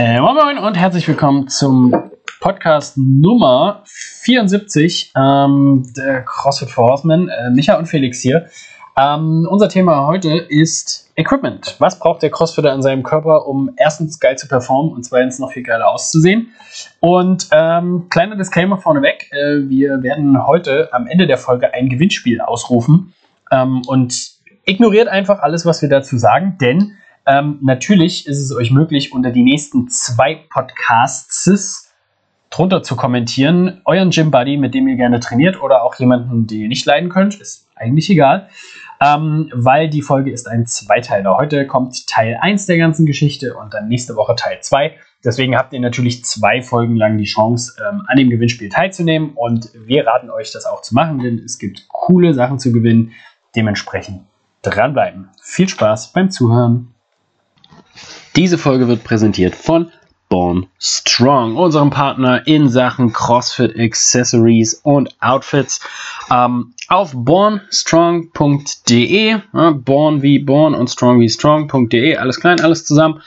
Äh, moin Moin und herzlich willkommen zum Podcast Nummer 74 ähm, der CrossFit for Horsemen. Äh, Micha und Felix hier. Ähm, unser Thema heute ist Equipment. Was braucht der Crossfitter in seinem Körper, um erstens geil zu performen und zweitens noch viel geiler auszusehen? Und ähm, kleiner Disclaimer vorneweg: äh, Wir werden heute am Ende der Folge ein Gewinnspiel ausrufen ähm, und ignoriert einfach alles, was wir dazu sagen, denn ähm, natürlich ist es euch möglich, unter die nächsten zwei Podcasts drunter zu kommentieren. Euren Gym Buddy, mit dem ihr gerne trainiert oder auch jemanden, den ihr nicht leiden könnt, ist eigentlich egal. Ähm, weil die Folge ist ein Zweiteiler. Heute kommt Teil 1 der ganzen Geschichte und dann nächste Woche Teil 2. Deswegen habt ihr natürlich zwei Folgen lang die Chance, ähm, an dem Gewinnspiel teilzunehmen und wir raten euch, das auch zu machen, denn es gibt coole Sachen zu gewinnen. Dementsprechend dranbleiben. Viel Spaß beim Zuhören. Diese Folge wird präsentiert von Born Strong, unserem Partner in Sachen CrossFit Accessories und Outfits. Ähm, auf bornstrong.de, äh, born wie born und strong wie strong.de, alles klein, alles zusammen,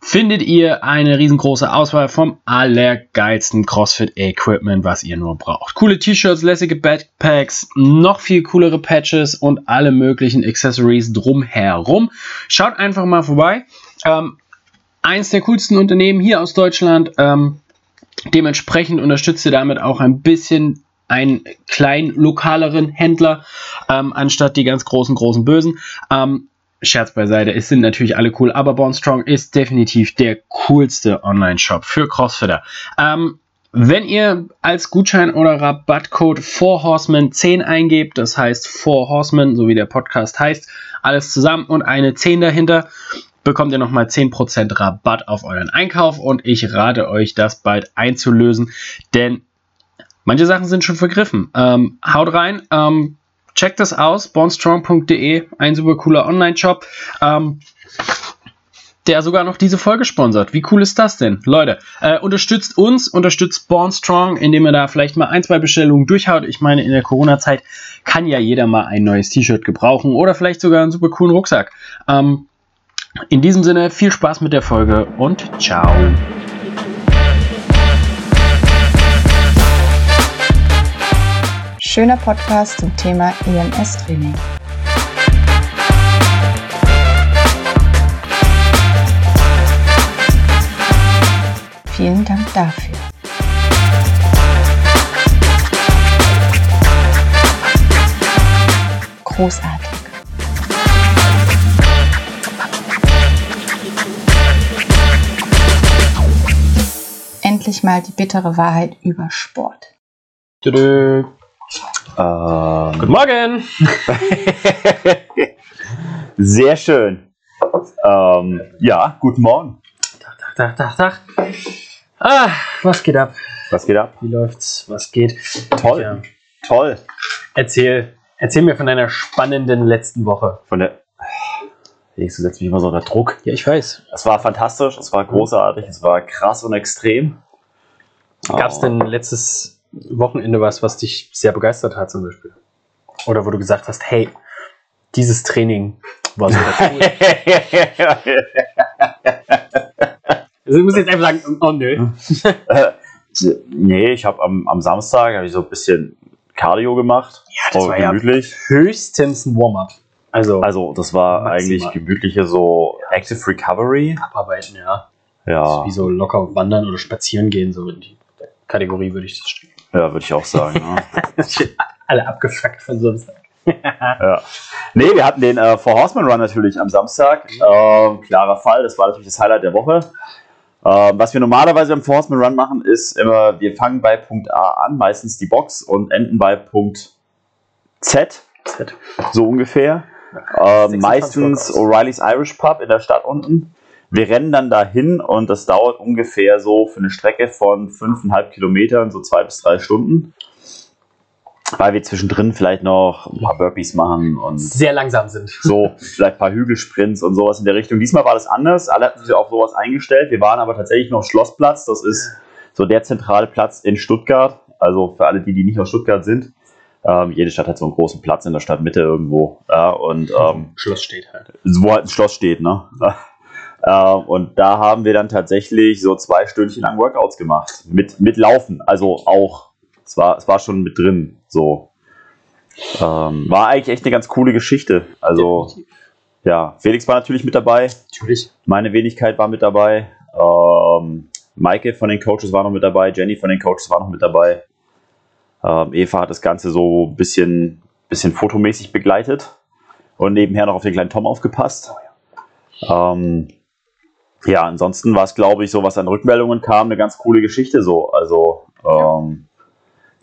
findet ihr eine riesengroße Auswahl vom allergeilsten CrossFit-Equipment, was ihr nur braucht. Coole T-Shirts, lässige Backpacks, noch viel coolere Patches und alle möglichen Accessories drumherum. Schaut einfach mal vorbei. Ähm, eins der coolsten Unternehmen hier aus Deutschland. Ähm, dementsprechend unterstützt ihr damit auch ein bisschen einen kleinen lokaleren Händler, ähm, anstatt die ganz großen, großen Bösen. Ähm, Scherz beiseite, es sind natürlich alle cool, aber Born Strong ist definitiv der coolste Online-Shop für Crossfitter. Ähm, wenn ihr als Gutschein oder Rabattcode 4Horsemen 10 eingebt, das heißt 4Horsemen, so wie der Podcast heißt, alles zusammen und eine 10 dahinter, bekommt ihr nochmal 10% Rabatt auf euren Einkauf und ich rate euch, das bald einzulösen, denn manche Sachen sind schon vergriffen. Ähm, haut rein, ähm, checkt das aus, bornstrong.de, ein super cooler Online-Shop. Ähm, der sogar noch diese Folge sponsert. Wie cool ist das denn? Leute, äh, unterstützt uns, unterstützt Born Strong, indem ihr da vielleicht mal ein, zwei Bestellungen durchhaut. Ich meine, in der Corona-Zeit kann ja jeder mal ein neues T-Shirt gebrauchen oder vielleicht sogar einen super coolen Rucksack. Ähm, in diesem Sinne, viel Spaß mit der Folge und ciao. Schöner Podcast zum Thema EMS-Training. Vielen Dank dafür. Großartig. Mal die bittere Wahrheit über Sport. Tüdü. Ähm, Guten Morgen! sehr schön. Ähm, ja, guten Morgen. Tag, Tag, Tag, Tag. Ah, was geht ab? Was geht ab? Wie läuft's? Was geht? Toll. Ja. Toll. Erzähl, erzähl mir von deiner spannenden letzten Woche. Von der. Du setzt mich immer so unter Druck. Ja, ich weiß. Es war fantastisch, es war großartig, es war krass und extrem. Gab es Oh. denn letztes Wochenende was, was dich sehr begeistert hat zum Beispiel? Oder wo du gesagt hast, hey, dieses Training war super cool. also ich muss jetzt einfach sagen, oh nö. Äh, nee, ich habe am, am Samstag hab ich so ein bisschen Cardio gemacht. Ja, das Oh, war ja gemütlich. höchstens ein Warm-up. Also, Also, das war Maximal. eigentlich gemütliche so Active Recovery. abarbeiten, ja. Ja, Wie so locker wandern oder spazieren gehen, so in die Kategorie würde ich das stellen. ja würde ich auch sagen. ne? Alle abgefuckt von Samstag. Ja. Nee, wir hatten den äh, For Horseman Run natürlich am Samstag. Ähm, klarer Fall, das war natürlich das Highlight der Woche. Ähm, was wir normalerweise beim For Horseman Run machen, ist immer, wir fangen bei Punkt A an, meistens die Box, und enden bei Punkt Z, Z. so ungefähr. 26 Ähm, meistens. O'Reilly's Irish Pub in der Stadt unten. Wir rennen dann dahin und das dauert ungefähr so für eine Strecke von 5,5 Kilometern, so zwei bis drei Stunden. Weil wir zwischendrin vielleicht noch ein paar Burpees machen und Sehr langsam sind. so, vielleicht ein paar Hügelsprints und sowas in der Richtung. Diesmal war das anders. Alle hatten sich auf sowas eingestellt. Wir waren aber tatsächlich noch Schlossplatz. Das ist so der zentrale Platz in Stuttgart. Also für alle, die, die nicht aus Stuttgart sind. Ähm, jede Stadt hat so einen großen Platz in der Stadtmitte irgendwo. Ja, und ähm, Schloss steht halt. wo halt ein Schloss steht, ne? Äh, und da haben wir dann tatsächlich so zwei Stündchen lang Workouts gemacht. Mit, mit Laufen. Also auch, es war, es war schon mit drin. So. Ähm, war eigentlich echt eine ganz coole Geschichte. Also, ja, Felix war natürlich mit dabei. Natürlich. Meine Wenigkeit war mit dabei. Ähm, Maike von den Coaches war noch mit dabei. Jenny von den Coaches war noch mit dabei. Ähm, Eva hat das Ganze so ein bisschen, bisschen fotomäßig begleitet und nebenher noch auf den kleinen Tom aufgepasst. Ähm, ja, ansonsten war es, glaube ich, so, was an Rückmeldungen kam, eine ganz coole Geschichte so. Also, ähm,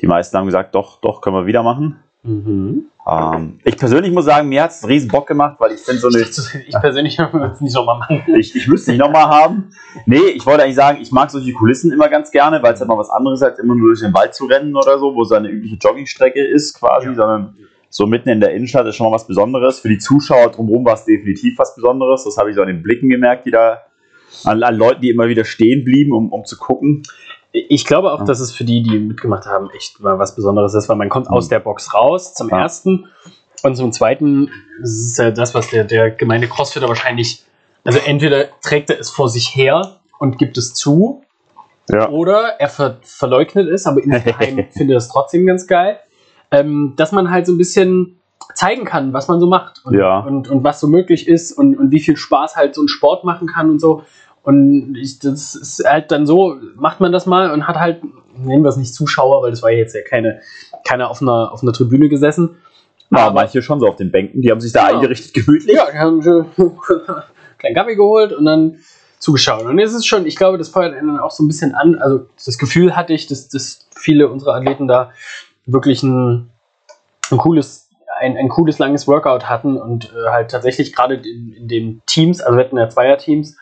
die meisten haben gesagt, doch, doch, können wir wieder machen. Mhm. Ähm, ich persönlich muss sagen, mir hat es riesen Bock gemacht, weil ich finde so eine. Ich persönlich würde es nicht nochmal machen. Ich, ich müsste nicht nochmal haben. Nee, ich wollte eigentlich sagen, ich mag solche Kulissen immer ganz gerne, weil es halt mal was anderes ist, als immer nur durch den Wald zu rennen oder so, wo so eine übliche Joggingstrecke ist quasi, Ja. sondern so mitten in der Innenstadt ist schon mal was Besonderes. Für die Zuschauer drumherum war es definitiv was Besonderes. Das habe ich so an den Blicken gemerkt, die da an, an Leuten, die immer wieder stehen blieben, um, um zu gucken. Ich glaube auch, dass es für die, die mitgemacht haben, echt mal was Besonderes ist, weil man kommt aus der Box raus zum Ja. ersten und zum zweiten ist es ja das, was der, der gemeine Crossfitter wahrscheinlich, also entweder trägt er es vor sich her und gibt es zu Ja. oder er ver verleugnet es, aber insgeheim findet es trotzdem ganz geil, ähm, dass man halt so ein bisschen zeigen kann, was man so macht und, Ja. und, und was so möglich ist und, und wie viel Spaß halt so ein Sport machen kann und so. Und ich, das ist halt dann so, macht man das mal und hat halt, nennen wir es nicht Zuschauer, weil das war ja jetzt ja keine, keiner auf einer, auf einer Tribüne gesessen. Ja, Aber- manche schon so auf den Bänken, die haben sich da Ja. eingerichtet gemütlich. Ja, die haben schon kleinen Kaffee geholt und dann zugeschaut. Und es ist schon, ich glaube, das feuert einen dann auch so ein bisschen an. Also das Gefühl hatte ich, dass, dass viele unserer Athleten da wirklich ein, ein cooles, ein, ein cooles langes Workout hatten und äh, halt tatsächlich gerade in, in den Teams, also wir hatten ja Zweierteams,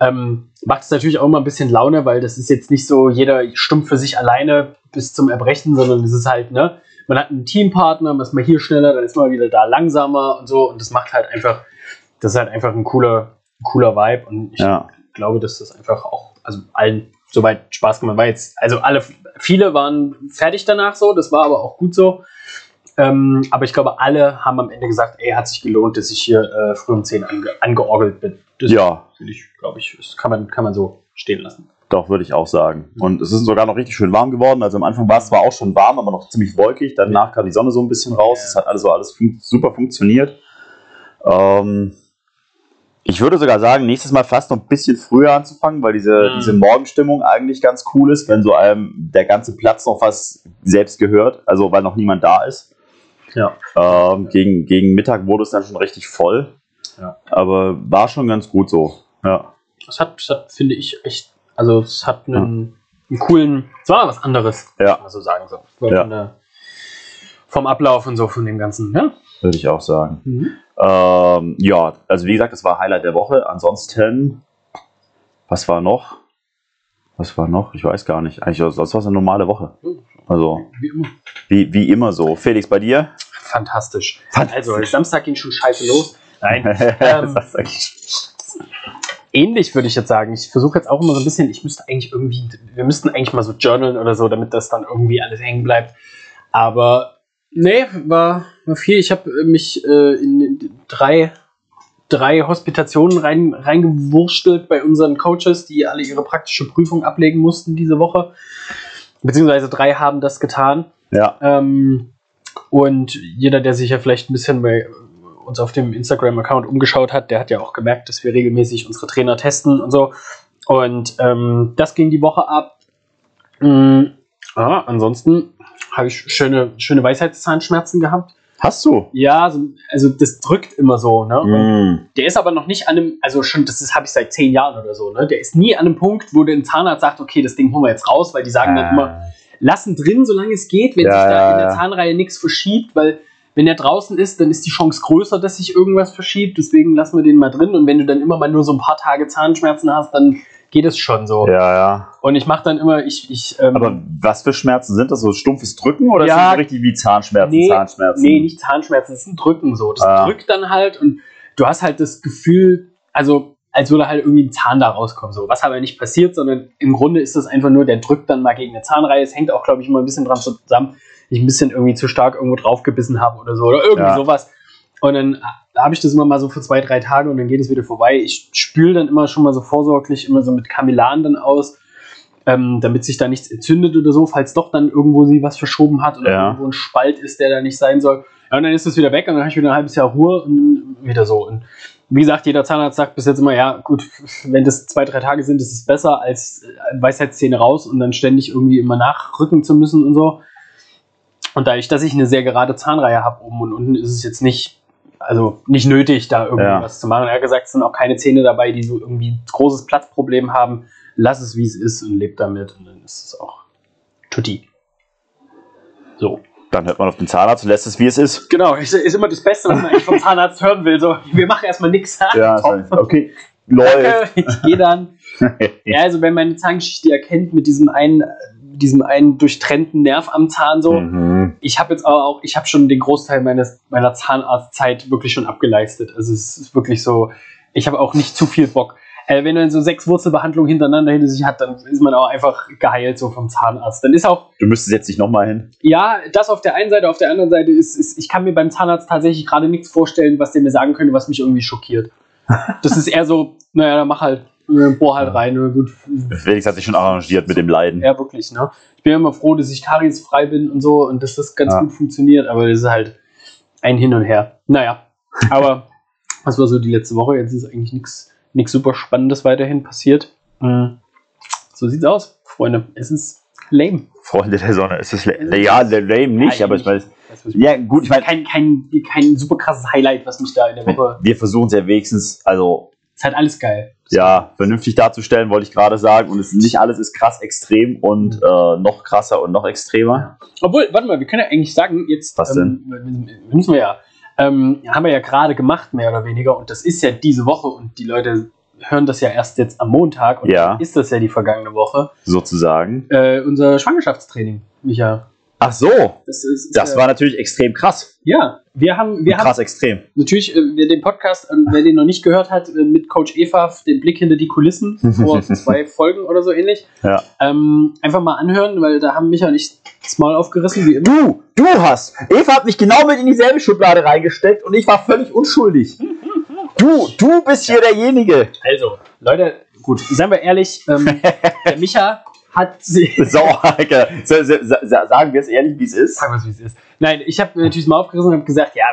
ähm, macht es natürlich auch immer ein bisschen Laune, weil das ist jetzt nicht so jeder stumpf für sich alleine bis zum Erbrechen, sondern es ist halt, ne, man hat einen Teampartner, man ist mal hier schneller, dann ist man wieder da langsamer und so und das macht halt einfach, das ist halt einfach ein cooler, cooler Vibe und ich Ja. glaube, dass das einfach auch, also allen soweit Spaß gemacht war jetzt, also alle, viele waren fertig danach so, das war aber auch gut so. Ähm, aber ich glaube, alle haben am Ende gesagt, ey, hat sich gelohnt, dass ich hier äh, früh um 10 ange angeorgelt bin. Das Ja, finde ich, glaube ich, das kann man, kann man so stehen lassen. Doch, würde ich auch sagen. Und es ist sogar noch richtig schön warm geworden. Also am Anfang war es zwar auch schon warm, aber noch ziemlich wolkig. Danach kam die Sonne so ein bisschen raus. Es hat also alles fun super funktioniert. Ähm, ich würde sogar sagen, nächstes Mal fast noch ein bisschen früher anzufangen, weil diese, Mhm. diese Morgenstimmung eigentlich ganz cool ist, wenn so einem der ganze Platz noch fast selbst gehört, also weil noch niemand da ist. Ja. Ähm, gegen, gegen Mittag wurde es dann schon richtig voll. Ja. Aber war schon ganz gut so. Ja. Das hat, hat finde ich, echt, also es hat einen, einen coolen, es war was anderes, Ja. kann man so sagen. So. Ja. der, vom Ablauf und so, von dem Ganzen. Ja? Würde ich auch sagen. Mhm. Ähm, ja, also wie gesagt, das war Highlight der Woche. Ansonsten, was war noch? Was war noch? Ich weiß gar nicht. Eigentlich, sonst war es eine normale Woche. Also, Wie immer. wie, wie immer so. Felix, bei dir? Fantastisch. Fantastisch. Also, Samstag ging schon scheiße los. Nein. ähm, ähnlich würde ich jetzt sagen. Ich versuche jetzt auch immer so ein bisschen, ich müsste eigentlich irgendwie, wir müssten eigentlich mal so journalen oder so, damit das dann irgendwie alles hängen bleibt. Aber nee, war, war viel. Ich habe mich äh, in drei, drei Hospitationen rein, reingewurstelt bei unseren Coaches, die alle ihre praktische Prüfung ablegen mussten diese Woche. Beziehungsweise drei haben das getan. Ja, Ähm, und jeder, der sich ja vielleicht ein bisschen bei uns auf dem Instagram-Account umgeschaut hat, der hat ja auch gemerkt, dass wir regelmäßig unsere Trainer testen und so. Und ähm, das ging die Woche ab. Mm, ja, ansonsten habe ich schöne, schöne Weisheitszahnschmerzen gehabt. Hast du? Ja, so, also das drückt immer so. Ne? Mm. der ist aber noch nicht an einem, also schon, das habe ich seit zehn Jahren oder so. Ne? Der ist nie an einem Punkt, wo der Zahnarzt sagt, okay, das Ding holen wir jetzt raus, weil die sagen dann immer, lassen drin, solange es geht, wenn Ja, sich da in der. Zahnreihe nichts verschiebt, weil wenn er draußen ist, dann ist die Chance größer, dass sich irgendwas verschiebt. Deswegen lassen wir den mal drin. Und wenn du dann immer mal nur so ein paar Tage Zahnschmerzen hast, dann geht es schon so. Ja, ja. Und ich mache dann immer, ich, ich ähm, Aber was für Schmerzen sind das? So stumpfes Drücken oder Ja. sind das richtig wie Zahnschmerzen? Nee, Zahnschmerzen? Nee, nicht Zahnschmerzen, das ist ein Drücken so. Das Ah. drückt dann halt und du hast halt das Gefühl, also als würde halt irgendwie ein Zahn da rauskommen. So. Was aber nicht passiert, sondern im Grunde ist das einfach nur, der drückt dann mal gegen eine Zahnreihe. Es hängt auch, glaube ich, immer ein bisschen dran zusammen, ich ein bisschen irgendwie zu stark irgendwo draufgebissen habe oder so. Oder irgendwie Ja. sowas. Und dann habe ich das immer mal so für zwei, drei Tage und dann geht es wieder vorbei. Ich spüle dann immer schon mal so vorsorglich immer so mit Kamelan dann aus, ähm, damit sich da nichts entzündet oder so, falls doch dann irgendwo sie was verschoben hat oder Ja. irgendwo ein Spalt ist, der da nicht sein soll. Ja, und dann ist es wieder weg und dann habe ich wieder ein halbes Jahr Ruhe und wieder so. Und wie gesagt, jeder Zahnarzt sagt bis jetzt immer, ja, gut, wenn das zwei, drei Tage sind, ist es besser, als äh, Weisheitszähne raus und dann ständig irgendwie immer nachrücken zu müssen und so. Und dadurch, dass ich eine sehr gerade Zahnreihe habe oben und unten, ist es jetzt nicht, also nicht nötig, da irgendwie Ja. was zu machen. Er hat gesagt, es sind auch keine Zähne dabei, die so irgendwie ein großes Platzproblem haben. Lass es, wie es ist und leb damit und dann ist es auch tutti. So. Dann hört man auf den Zahnarzt und lässt es, wie es ist. Genau, ist, ist immer das Beste, was man eigentlich vom Zahnarzt hören will. So, wir machen erstmal nichts. Ja, okay. Läuft. Danke, ich gehe dann. Ja, also wenn meine Zahngeschichte erkennt mit diesem einen, diesem einen durchtrennten Nerv am Zahn so. Mhm. Ich habe jetzt aber auch, ich habe schon den Großteil meines, meiner Zahnarztzeit wirklich schon abgeleistet. Also es ist wirklich so, ich habe auch nicht zu viel Bock. Äh, wenn man so sechs Wurzelbehandlungen hintereinander hinter sich hat, dann ist man auch einfach geheilt so vom Zahnarzt. Dann ist auch, Du müsstest jetzt nicht nochmal hin. ja, das auf der einen Seite, auf der anderen Seite ist, ist ich kann mir beim Zahnarzt tatsächlich gerade nichts vorstellen, was der mir sagen könnte, was mich irgendwie schockiert. Das ist eher so, naja, dann mach halt, bohr halt rein, äh, gut. Felix hat sich schon arrangiert mit dem Leiden. Ja, wirklich, ne? Ich bin immer froh, dass ich kariesfrei bin und so und dass das ganz Ja. gut funktioniert, aber das ist halt ein Hin und Her. Naja, aber was war so die letzte Woche? Jetzt ist eigentlich nichts super Spannendes weiterhin passiert. Mhm. So sieht's aus, Freunde. Es ist lame. Freunde der Sonne. Es ist la- ja, der Lame nicht, Ja, aber ich weiß. Ja, gut, ich meine, kein, kein, kein super krasses Highlight, was mich da in der Woche. wir versuchen es ja wenigstens, also Ist halt alles geil. Ja, vernünftig darzustellen, wollte ich gerade sagen. Und es nicht alles ist krass extrem und äh, noch krasser und noch extremer. Obwohl, warte mal, wir können ja eigentlich sagen, jetzt Was ähm, müssen wir ja, ähm, haben wir ja gerade gemacht, mehr oder weniger, und das ist ja diese Woche und die Leute hören das ja erst jetzt am Montag und Ja. dann ist das ja die vergangene Woche. Sozusagen. Äh, unser Schwangerschaftstraining, Micha. Ach so, Das, ist, das ja, war natürlich extrem krass. ja, wir haben, wir haben krass extrem. natürlich, äh, wer den Podcast, äh, wer den noch nicht gehört hat, äh, mit Coach Eva, den Blick hinter die Kulissen, vor zwei Folgen oder so ähnlich, Ja. ähm, einfach mal anhören, weil da haben Micha und ich das Maul aufgerissen, wie immer. Du, du hast. Eva hat mich genau mit in dieselbe Schublade reingesteckt und ich war völlig unschuldig. Du, du bist hier derjenige. Also, Leute, gut, seien wir ehrlich, ähm, der Micha hat sie. So, sagen wir es ehrlich, wie es ist. Sagen wir es, wie es ist. Nein, ich habe natürlich mal aufgerissen und habe gesagt, ja,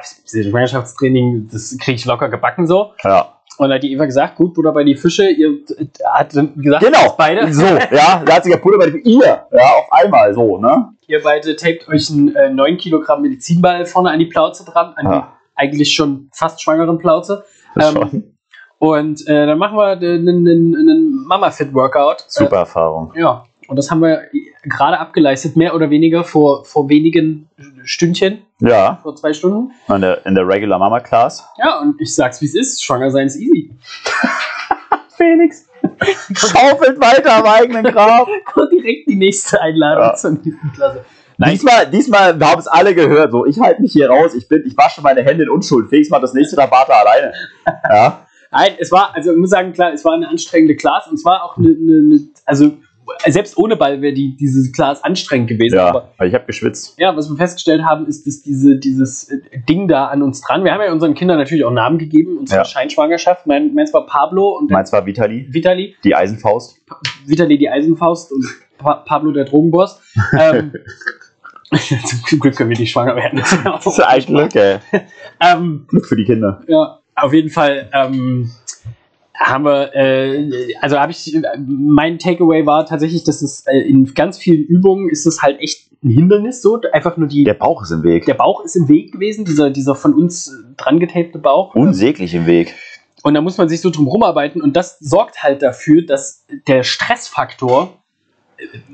Schwangerschaftstraining, das kriege ich locker gebacken so. Ja. Und dann hat die Eva gesagt, gut, Butter bei die Fische, ihr äh, hat gesagt, Genau. beide, So, ja, da hat sich der Puder bei dem ihr, ja, auf einmal so, ne? ihr beide tapet euch einen äh, 9 Kilogramm Medizinball vorne an die Plauze dran, an Ja. die eigentlich schon fast schwangeren Plauze. Ähm. Und äh, dann machen wir einen, Mama-Fit-Workout. Super Erfahrung. Äh, ja, und das haben wir gerade abgeleistet, mehr oder weniger vor, vor wenigen Stündchen, Ja, vor zwei Stunden. in der, in der Regular Mama Class. Ja, und ich sag's wie es ist, schwanger sein ist easy. Felix. Schaufelt weiter am eigenen Grab. Kommt direkt die nächste Einladung Ja. zur nächsten Klasse. Nein, Diesmal, diesmal haben es alle gehört. So, ich halte mich hier raus. Ich bin, ich wasche meine Hände in Unschuld. Felix macht das nächste Tabata alleine. Ja. nein, es war, also ich muss sagen, klar, es war eine anstrengende Class und es war auch eine, eine, eine also selbst ohne Ball wäre die, diese Class anstrengend gewesen. Ja, Aber weil ich habe geschwitzt. ja, was wir festgestellt haben, ist, dass diese, dieses äh, Ding da an uns dran, wir haben ja unseren Kindern natürlich auch Namen gegeben, unsere Ja. Scheinschwangerschaft. Mein, meins war Pablo und Meins war Vitali, Vitali. die Eisenfaust. Vitali die Eisenfaust und pa Pablo der Drogenboss. Ähm, zum Glück können wir nicht schwanger werden. Das ist ein Glück, ey. ähm, Glück für die Kinder. ja, auf jeden Fall ähm, haben wir, äh, also habe ich, mein Takeaway war tatsächlich, dass es äh, in ganz vielen Übungen ist es halt echt ein Hindernis, so einfach nur die, Der Bauch ist im Weg. der Bauch ist im Weg gewesen, dieser, dieser von uns äh, dran getapte Bauch. Unsäglich im Weg. Und da muss man sich so drum rumarbeiten und das sorgt halt dafür, dass der Stressfaktor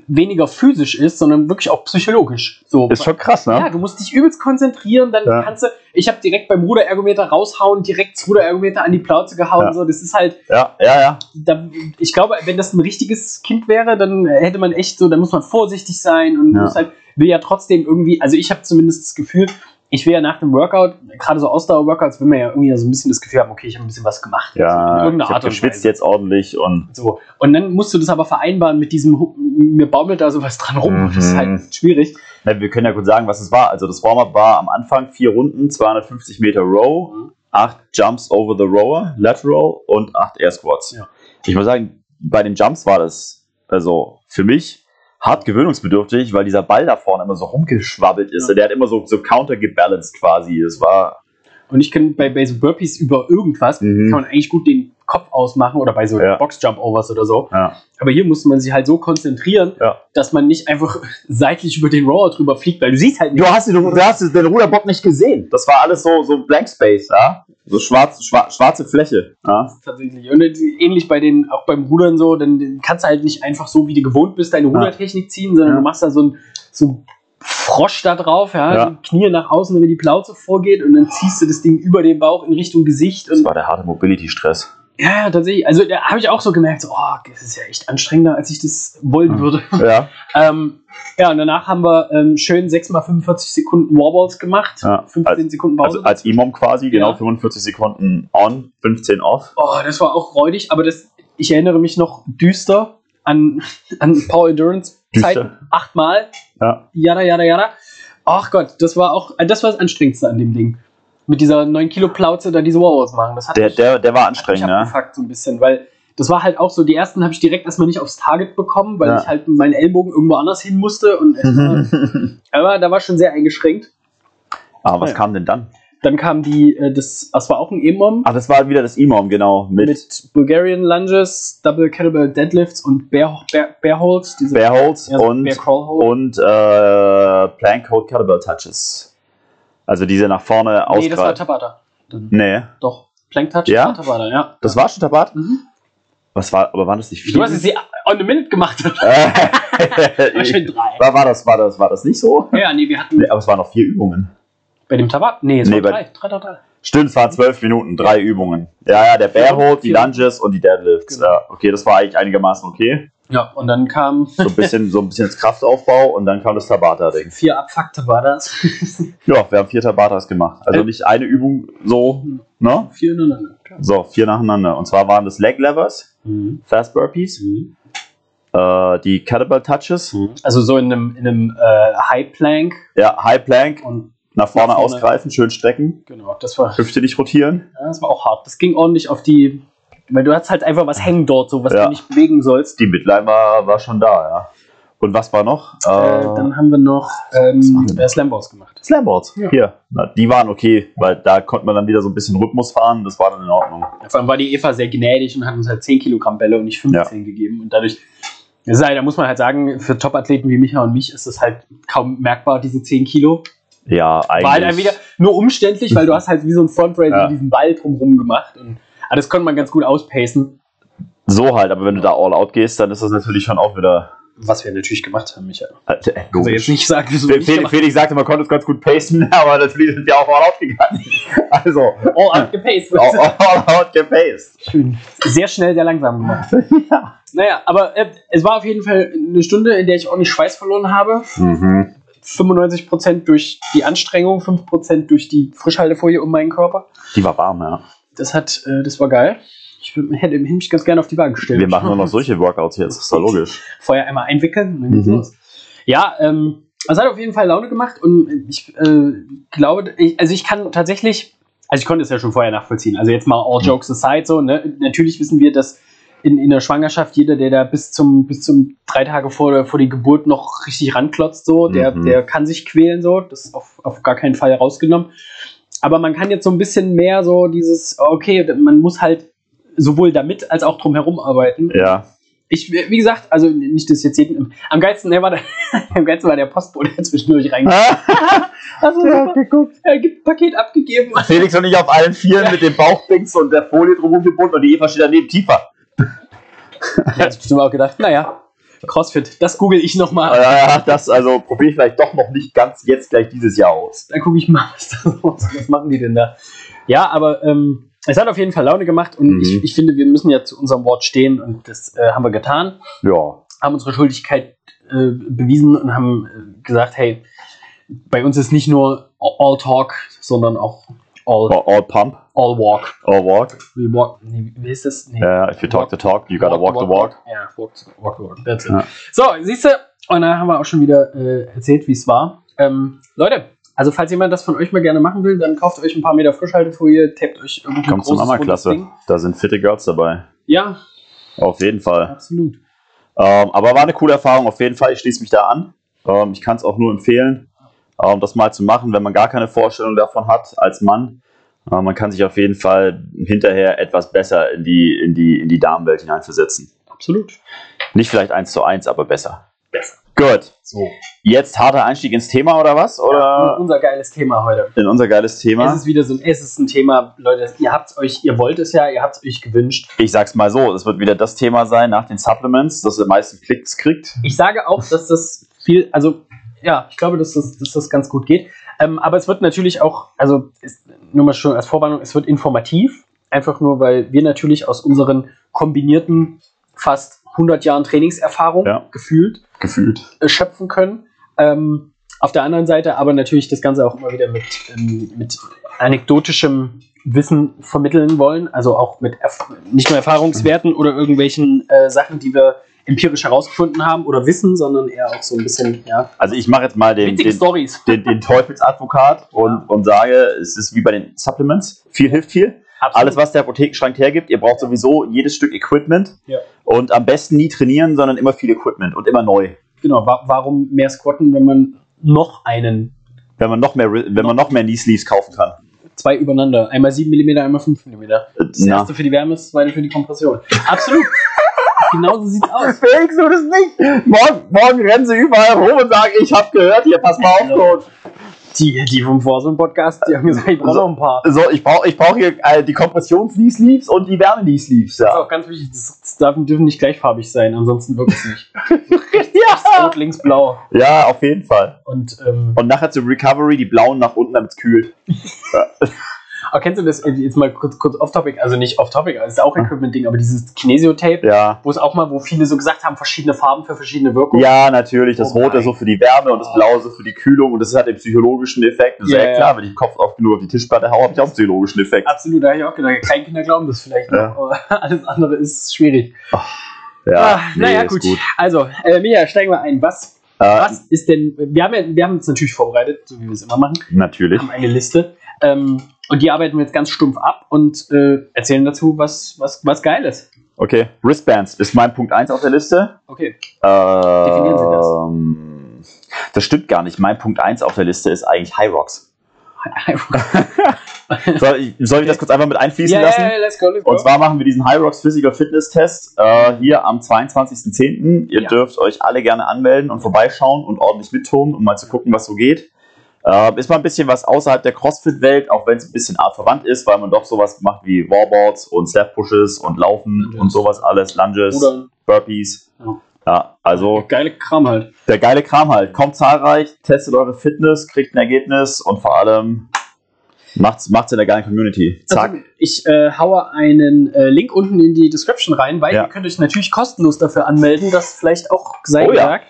weniger physisch ist, sondern wirklich auch psychologisch. So, Ist schon krass, ne? ja, du musst dich übelst konzentrieren, dann Ja. kannst du, ich habe direkt beim Ruderergometer raushauen, direkt das Ruderergometer an die Plauze gehauen, Ja. so, das ist halt, Ja, ja, ja. da, ich glaube, wenn das ein richtiges Kind wäre, dann hätte man echt so, da muss man vorsichtig sein und Ja. muss halt, will ja trotzdem irgendwie, also ich habe zumindest das Gefühl, ich will ja nach dem Workout, gerade so Ausdauer-Workouts, will man ja irgendwie so ein bisschen das Gefühl haben, okay, ich habe ein bisschen was gemacht. Also Ja, irgendeiner ich hab Art und geschwitzt jetzt ordentlich und So. Und dann musst du das aber vereinbaren mit diesem, mir baumelt da sowas dran rum. Das ist Mhm. halt schwierig. Na, wir können ja kurz sagen, was es war. Also das Warm-up war am Anfang vier Runden, 250 Meter Row, Mhm. acht Jumps over the Rower, Lateral und acht Air Squats. Ja. Ich muss sagen, bei den Jumps war das also für mich hart gewöhnungsbedürftig, weil dieser Ball da vorne immer so rumgeschwabbelt ist. Ja. Der hat immer so, so countergebalanced quasi. Das war Und ich kann bei, bei so Burpees über irgendwas, Mhm. kann man eigentlich gut den Kopf ausmachen oder bei so Ja. Box-Jump-Overs oder so. ja, Aber hier musste man sich halt so konzentrieren, Ja. dass man nicht einfach seitlich über den Rower drüber fliegt, weil du siehst halt nicht. Du hast, den, du hast den Ruderbock nicht gesehen. Das war alles so, so Blank Space, ja? So schwarz, schwa- schwarze Fläche. Ja? Tatsächlich. Und ähnlich bei den, auch beim Rudern so, dann kannst du halt nicht einfach so, wie du gewohnt bist, deine Rudertechnik ziehen, sondern du machst da so ein, so ein Frosch da drauf, ja, Ja. die Knie nach außen, damit die Plauze vorgeht und dann ziehst du das Ding über den Bauch in Richtung Gesicht Das war der harte Mobility-Stress. ja, tatsächlich. Also da habe ich auch so gemerkt, so, oh, das ist ja echt anstrengender, als ich das wollen Mhm. würde. Ja. Ähm, ja, und danach haben wir ähm, schön 6 mal 45 Sekunden Warballs gemacht, Ja, 15 als- Sekunden Pause. Also als Imom quasi, genau Ja. 45 Sekunden on, 15 off. Oh, das war auch räudig, aber das, ich erinnere mich noch düster an, an Power Endurance Zeiten. Achtmal. Ja. Jada, jada, jada. Ach Gott, das war auch, das war das Anstrengendste an dem Ding. Mit dieser 9 Kilo Plauze da diese Warballs machen. Das hat Der, mich, der, der war anstrengend, ne? abgefuckt so ein bisschen, weil das war halt auch so, die ersten habe ich direkt erstmal nicht aufs Target bekommen, weil Ja. ich halt meinen Ellbogen irgendwo anders hin musste. Und aber da war schon sehr eingeschränkt. Aber was Ja. kam denn dann? Dann kam die, äh, das, das war auch ein E-Mom. Ach, das war wieder das Imom, genau. Mit, mit Bulgarian Lunges, Double Kettlebell Deadlifts und Bear, Bear, Bear Holds. Diese Bear Holds ja, und, Bear Crawl Hold. und äh, Plank Hold Kettlebell Touches. Also diese nach vorne nee, das war. Tabata. Dann, Nee, Doch. Plank Touch Ja? war Tabata, ja. das war schon Tabat? Mhm. Was war, aber waren das nicht Du vier? hast es sie on the minute gemacht. Äh, Schön drei. war, war, das, war, das, war das nicht so? Ja, nee, wir hatten Nee, aber es waren noch vier Übungen. Bei dem Tabata. Nee, es Nee, bei- drei. Drei, drei, drei. Stimmt, es waren zwölf Minuten, drei Übungen. Ja, ja, der Bear Hold, die. Lunges und die Deadlifts. Genau. Ja, okay, das war eigentlich einigermaßen okay. Ja, und dann kam So ein bisschen, so ein bisschen das Kraftaufbau und dann kam das Tabata-Ding. vier Abfuck Tabatas. Ja, wir haben vier Tabatas gemacht. Also nicht eine Übung so, ne? vier ineinander. Klar. So, vier nacheinander. Und zwar waren das Leg Levers, Mhm. Fast Burpees, Mhm. äh, die Kettlebell Touches, Also so in einem, in einem äh, High Plank ja, High Plank, und nach vorne, Nach vorne. ausgreifen, schön strecken, genau, das war Hüfte nicht rotieren. Ja, das war auch hart. Das ging ordentlich auf die. Weil du hast halt einfach was hängen dort, so was Ja. du nicht bewegen sollst. Die Midline war, war schon da, ja. Und was war noch? Äh, dann haben wir noch ähm, äh, Slambows gemacht. Slamboards. Ja. Hier. Na, die waren okay, weil da konnte man dann wieder so ein bisschen Rhythmus fahren. Das war dann in Ordnung. Vor allem war die Eva sehr gnädig und hat uns halt 10 Kilogramm Bälle und nicht 15 gegeben. Und dadurch, halt, da muss man halt sagen, für Top-Athleten wie Micha und mich ist das halt kaum merkbar, diese 10 Kilo. Ja, eigentlich. War halt dann wieder nur umständlich, weil du hast halt wie so ein Frontrace Ja. mit diesem Ball drumherum gemacht. Und, aber das konnte man ganz gut auspacen, so halt, aber wenn du da all out gehst, dann ist das natürlich schon auch wieder. was wir natürlich gemacht haben, Micha. Also Also jetzt nicht sagen, wieso Fe- nicht Felix. Felix sagte, man konnte es ganz gut pacen, aber natürlich sind wir auch all out gegangen. Also, All out gepaced. all, all out gepaced. Schön. Sehr schnell, sehr langsam gemacht. ja. Naja, aber äh, es war auf jeden Fall eine Stunde, in der ich ordentlich Schweiß verloren habe. Mhm. 95% durch die Anstrengung, 5% durch die Frischhaltefolie um meinen Körper. Die war warm, ja. Das hat, äh, das war geil. Ich hätte mich ganz gerne auf die Waage gestellt. Wir machen nur noch solche Workouts jetzt, ist doch logisch. Vorher einmal einwickeln dann geht's Mhm. los. Ja, ähm, es hat auf jeden Fall Laune gemacht und ich äh, glaube, ich, also ich kann tatsächlich, also ich konnte es ja schon vorher nachvollziehen. Also jetzt mal all jokes aside so, ne? Natürlich wissen wir, dass in, in der Schwangerschaft jeder, der da bis zum, bis zum drei Tage vor, der- vor die Geburt noch richtig ranklotzt, so, der, Mhm. der kann sich quälen, so, das ist auf, auf gar keinen Fall rausgenommen. Aber man kann jetzt so ein bisschen mehr so dieses, okay, man muss halt sowohl damit als auch drumherum arbeiten. Ja. Ich, wie gesagt, also nicht, dass jetzt jeden, am geilsten, war der, am geilsten war der Postbote, der zwischendurch reingegangen Hast du geguckt? Er gibt Paket abgegeben. Felix und ich auf allen Vieren mit dem Bauchdings und der Folie drumherum gebunden und die Eva steht daneben tiefer. Er hat sich bestimmt auch gedacht, naja, Crossfit, das google ich nochmal. Ja, das also probiere ich vielleicht doch noch nicht ganz jetzt gleich dieses Jahr aus. Dann gucke ich mal, was, da los ist. was machen die denn da. Ja, aber ähm, es hat auf jeden Fall Laune gemacht und Mhm. ich, ich finde, wir müssen ja zu unserem Wort stehen und das äh, haben wir getan. Ja. haben unsere Schuldigkeit äh, bewiesen und haben äh, gesagt, hey, bei uns ist nicht nur all talk, sondern auch all, All, all pump, all walk. all walk. We walk. Nee, wie ist das? Nee. Yeah, if you talk the talk, you gotta walk, the walk. Ja, walk, the- walk the walk. That's it. Ja. So, siehst du, und dann haben wir auch schon wieder äh, erzählt, wie es war. Ähm, Leute, also falls jemand das von euch mal gerne machen will, dann kauft euch ein paar Meter Frischhaltefolie, tappt euch irgendein Kommt zur großes rundes Mama-Klasse. Da sind fitte Girls dabei. Ja, Auf jeden Fall. absolut. Ähm, aber war eine coole Erfahrung, auf jeden Fall. Ich schließe mich da an. Ähm, ich kann es auch nur empfehlen, ähm, das mal zu machen, wenn man gar keine Vorstellung davon hat als Mann. Äh, man kann sich auf jeden Fall hinterher etwas besser in die, in die, in die Damenwelt hineinversetzen. Absolut. Nicht vielleicht eins zu eins, aber besser. Besser. Gut. So. Jetzt harter Einstieg ins Thema oder was? Oder unser geiles Thema heute. in unser geiles Thema? Es ist wieder so ein, es ist ein Thema, Leute, ihr habt euch, ihr wollt es ja, ihr habt es euch gewünscht. Ich sag's mal so, es wird wieder das Thema sein nach den Supplements, das am meisten Klicks kriegt. Ich sage auch, dass das viel, also ja, ich glaube, dass das, dass das ganz gut geht. Ähm, aber es wird natürlich auch, also ist, nur mal schon als Vorwarnung, es wird informativ. Einfach nur, weil wir natürlich aus unseren kombinierten fast 100 Jahren Trainingserfahrung Ja. gefühlt Gefühlt. äh, schöpfen können. Ähm, auf der anderen Seite aber natürlich das Ganze auch immer wieder mit, ähm, mit anekdotischem Wissen vermitteln wollen, also auch mit Erf nicht nur Erfahrungswerten oder irgendwelchen äh, Sachen, die wir empirisch herausgefunden haben oder wissen, sondern eher auch so ein bisschen, ja, Also ich mache jetzt mal den, den, den, den Teufelsadvokat und, Ja. und sage, es ist wie bei den Supplements. Viel hilft viel. Alles, was der Apothekenschrank hergibt, ihr braucht sowieso jedes Stück Equipment. Ja. Und am besten nie trainieren, sondern immer viel Equipment und immer neu. Genau, wa warum mehr squatten, wenn man noch einen, Wenn man noch mehr, wenn man noch mehr Knee Sleeves kaufen kann. zwei übereinander, einmal 7 mm, einmal 5 mm. Das Na. erste für die Wärme, das zweite für die Kompression. Absolut. Genauso sieht's aus. Felix, du das nicht. Morgen, morgen rennen sie überall rum und sagen, ich habe gehört, hier, pass mal auf, Coach. Die, die vom Vorsum-Podcast, die haben gesagt, ich brauche So. noch ein paar. So, ich brauche ich brauch hier äh, die Kompressions-Knee Sleeves und die Wärme-Knee-Sleeves. Das ist Ja. auch ganz wichtig, das, das darf, dürfen nicht gleichfarbig sein, ansonsten wirkt es nicht. ja. Rot, links, blau. ja, auf jeden Fall. Und, ähm, Und nachher zur Recovery die blauen nach unten, damit es kühlt. aber kennst du das, äh, jetzt mal kurz, kurz off-topic, also nicht off-topic, es ist auch Equipment-Ding, aber dieses Kinesio-Tape, Ja. wo es auch mal, wo viele so gesagt haben, verschiedene Farben für verschiedene Wirkungen. Ja, natürlich. Das Oh Rote so für die Wärme und das Blaue so für die Kühlung. Und das hat den psychologischen Effekt. Das ist Ja, ja, ja. klar, wenn ich den Kopf oft genug auf die Tischplatte haue, habe ich auch einen psychologischen Effekt. Absolut, da habe ich auch gedacht, kein Kinder glauben das vielleicht Ja. noch, aber alles andere ist schwierig. Ja, ah, naja, ist gut. Also, äh, Mia, steigen wir ein. Was, Äh, was ist denn, wir haben, ja, wir haben uns natürlich vorbereitet, so wie wir es immer machen. Natürlich. haben eine Liste. Ähm, und die arbeiten wir jetzt ganz stumpf ab und äh, erzählen dazu, was, was, was geil ist. Okay, Wristbands ist mein Punkt 1 auf der Liste. Okay. Definieren Sie das. das? Das stimmt gar nicht. Mein Punkt 1 auf der Liste ist eigentlich High Rocks. Soll ich, soll ich das kurz einfach mit einfließen ja, lassen? ja, let's go, let's go. Und zwar machen wir diesen High Rocks Physical Fitness Test äh, hier am 22.10. Ihr Ja. dürft euch alle gerne anmelden und vorbeischauen und ordentlich mittun, um mal zu gucken, was so geht. Äh, ist mal ein bisschen was außerhalb der CrossFit-Welt, auch wenn es ein bisschen artverwandt ist, weil man doch sowas macht wie Wallboards und Slap Pushes und Laufen Lunges. und sowas alles, Lunges, Rudern. Burpees. Ja. Ja, also Geile Kram halt. der geile Kram halt. Kommt zahlreich, testet eure Fitness, kriegt ein Ergebnis und vor allem macht's, macht's in der geilen Community. Zack. Also, ich äh, haue einen äh, Link unten in die Description rein, weil Ja. ihr könnt euch natürlich kostenlos dafür anmelden, das vielleicht auch sei Oh ja.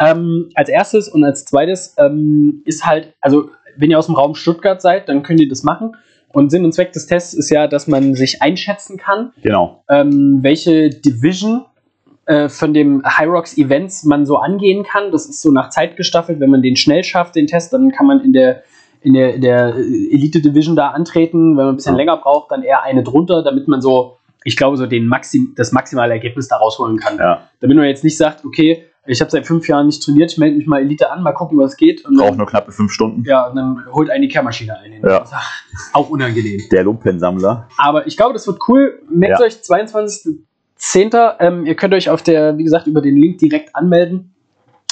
Ähm, als erstes und als zweites ähm, ist halt, also wenn ihr aus dem Raum Stuttgart seid, dann könnt ihr das machen. Und Sinn und Zweck des Tests ist ja, dass man sich einschätzen kann, Genau. ähm, welche Division äh, von dem Rocks Events man so angehen kann. Das ist so nach Zeit gestaffelt. Wenn man den schnell schafft, den Test, dann kann man in der, in der, der Elite Division da antreten. Wenn man ein bisschen Ja. länger braucht, dann eher eine drunter, damit man so, ich glaube, so den Maxim, das maximale Ergebnis da rausholen kann. Ja. Damit man jetzt nicht sagt, okay, ich habe seit fünf Jahren nicht trainiert, ich melde mich mal Elite an, mal gucken, was geht. Und Braucht nur knappe fünf Stunden. ja, und dann holt einen die Kehrmaschine ein. Ja. Auch unangenehm. Der Lumpensammler. Aber ich glaube, das wird cool. Merkt Ja. euch 22.10. Ähm, ihr könnt euch auf der, wie gesagt, über den Link direkt anmelden.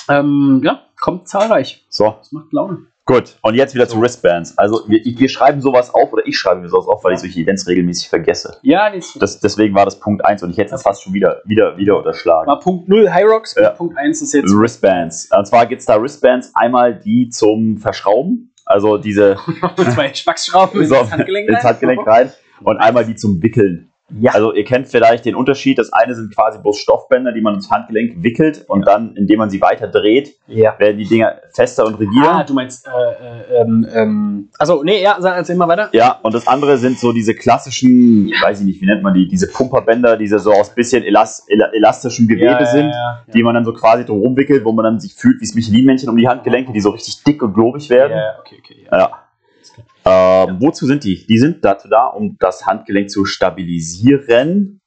Ähm, ja, kommt zahlreich. So, Das macht Laune. Gut. Und jetzt wieder zu Wristbands. Also wir, wir schreiben sowas auf oder ich schreibe mir sowas auf, weil ich solche Events regelmäßig vergesse. Ja, das Das, deswegen war das Punkt 1 und ich hätte es fast schon wieder, wieder, wieder unterschlagen. war Punkt 0 High Rocks. Ja. Punkt 1 ist jetzt Wristbands. Und zwar gibt es da Wristbands, einmal die zum Verschrauben, also diese zwei Spacksschrauben ins so, Handgelenk. ins rein. Handgelenk rein, und einmal die zum Wickeln. Ja. Also ihr kennt vielleicht den Unterschied. Das eine sind quasi bloß Stoffbänder, die man ins Handgelenk wickelt und dann, indem man sie weiter dreht, Ja. werden die Dinger fester und rigider. Ah, du meinst, äh, äh, ähm, ähm, also, nee, ja, sag erzähl mal weiter. Ja, und das andere sind so diese klassischen, weiß ich nicht, wie nennt man die, diese Pumperbänder, die so aus bisschen elas ela elastischem Gewebe Ja, ja, sind, ja, ja. die man dann so quasi drum rumwickelt, wo man dann sich fühlt wie das Michelin-Männchen um die Handgelenke, die so richtig dick und globig werden. Ja, okay, okay. Ja. Ähm, Wozu sind die? Die sind dazu da, um das Handgelenk zu stabilisieren.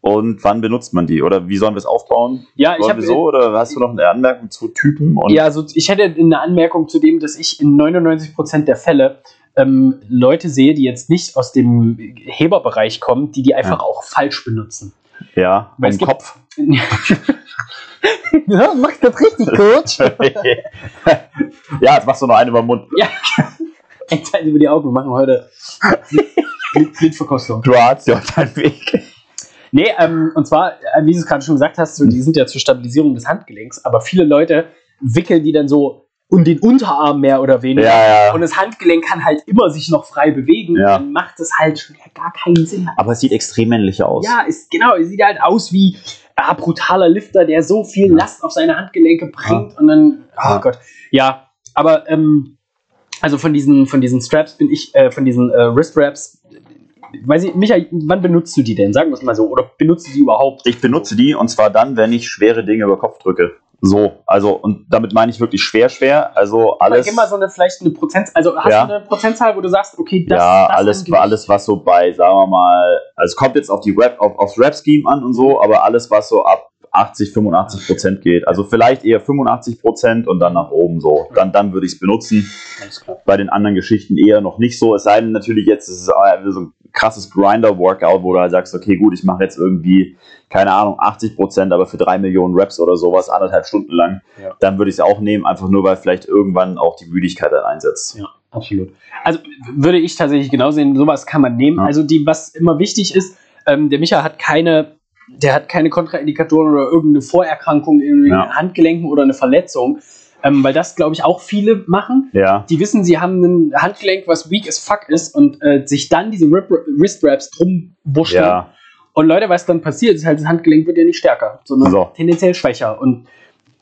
Und wann benutzt man die? Oder wie sollen wir es aufbauen? Ja, ich habe so? Oder hast du noch eine Anmerkung zu Typen? Ja, also ich hätte eine Anmerkung zu dem, dass ich in 99% der Fälle ähm, Leute sehe, die jetzt nicht aus dem Heberbereich kommen, die die einfach Ja. auch falsch benutzen. ja, Weil gibt- Kopf. ja, mach das richtig, Coach. ja, jetzt machst du noch eine über den Mund. ja. Zeit über die Augen, wir machen heute Blindverkostung. Du hast ja deinen Weg. Nee, ähm, und zwar, äh, wie du es gerade schon gesagt hast, so, die sind ja zur Stabilisierung des Handgelenks, aber viele Leute wickeln die dann so um den Unterarm mehr oder weniger. Ja, ja. Und das Handgelenk kann halt immer sich noch frei bewegen. Ja. Dann macht es halt schon gar keinen Sinn. Aber es sieht extrem männlich aus. Ja, ist, genau, es sieht halt aus wie ein brutaler Lifter, der so viel Last auf seine Handgelenke bringt und dann, oh. Gott. Ja, aber ähm, also von diesen, von diesen Straps bin ich, äh, von diesen äh, Wrist-Wraps, weiß ich, Michael, wann benutzt du die denn? Sagen wir es mal so. Oder benutzt du die überhaupt? Ich benutze die und zwar dann, wenn ich schwere Dinge über Kopf drücke. So, also, und damit meine ich wirklich schwer, schwer. Also alles. Gib mal so eine, vielleicht eine Prozent, also hast Ja. du eine Prozentzahl, wo du sagst, okay, das, ja, das alles, alles, was so bei, sagen wir mal, also es kommt jetzt auf die Rap, auf, aufs Rap-Scheme an und so, aber alles, was so ab 80, 85 Prozent geht. Also vielleicht eher 85 Prozent und dann nach oben so. Dann, dann würde ich es benutzen. Bei den anderen Geschichten eher noch nicht so. Es sei denn natürlich jetzt, es ist äh, so ein krasses Grinder-Workout, wo du halt sagst, okay, gut, ich mache jetzt irgendwie, keine Ahnung, 80 Prozent, aber für drei Millionen Reps oder sowas, anderthalb Stunden lang. Ja. Dann würde ich es auch nehmen, einfach nur, weil vielleicht irgendwann auch die Müdigkeit dann einsetzt. Ja, absolut. Also würde ich tatsächlich genau sehen, sowas kann man nehmen. Ja. Also die, was immer wichtig ist, ähm, der Micha hat keine, der hat keine Kontraindikatoren oder irgendeine Vorerkrankung in den Ja. Handgelenken oder eine Verletzung. Ähm, weil das, glaube ich, auch viele machen. Ja, Die wissen, sie haben ein Handgelenk, was weak as fuck ist und äh, sich dann diese Rip Wrist Wraps drum wurschteln. ja, Und Leute, was dann passiert, ist halt, das Handgelenk wird ja nicht stärker, sondern So. tendenziell schwächer. Und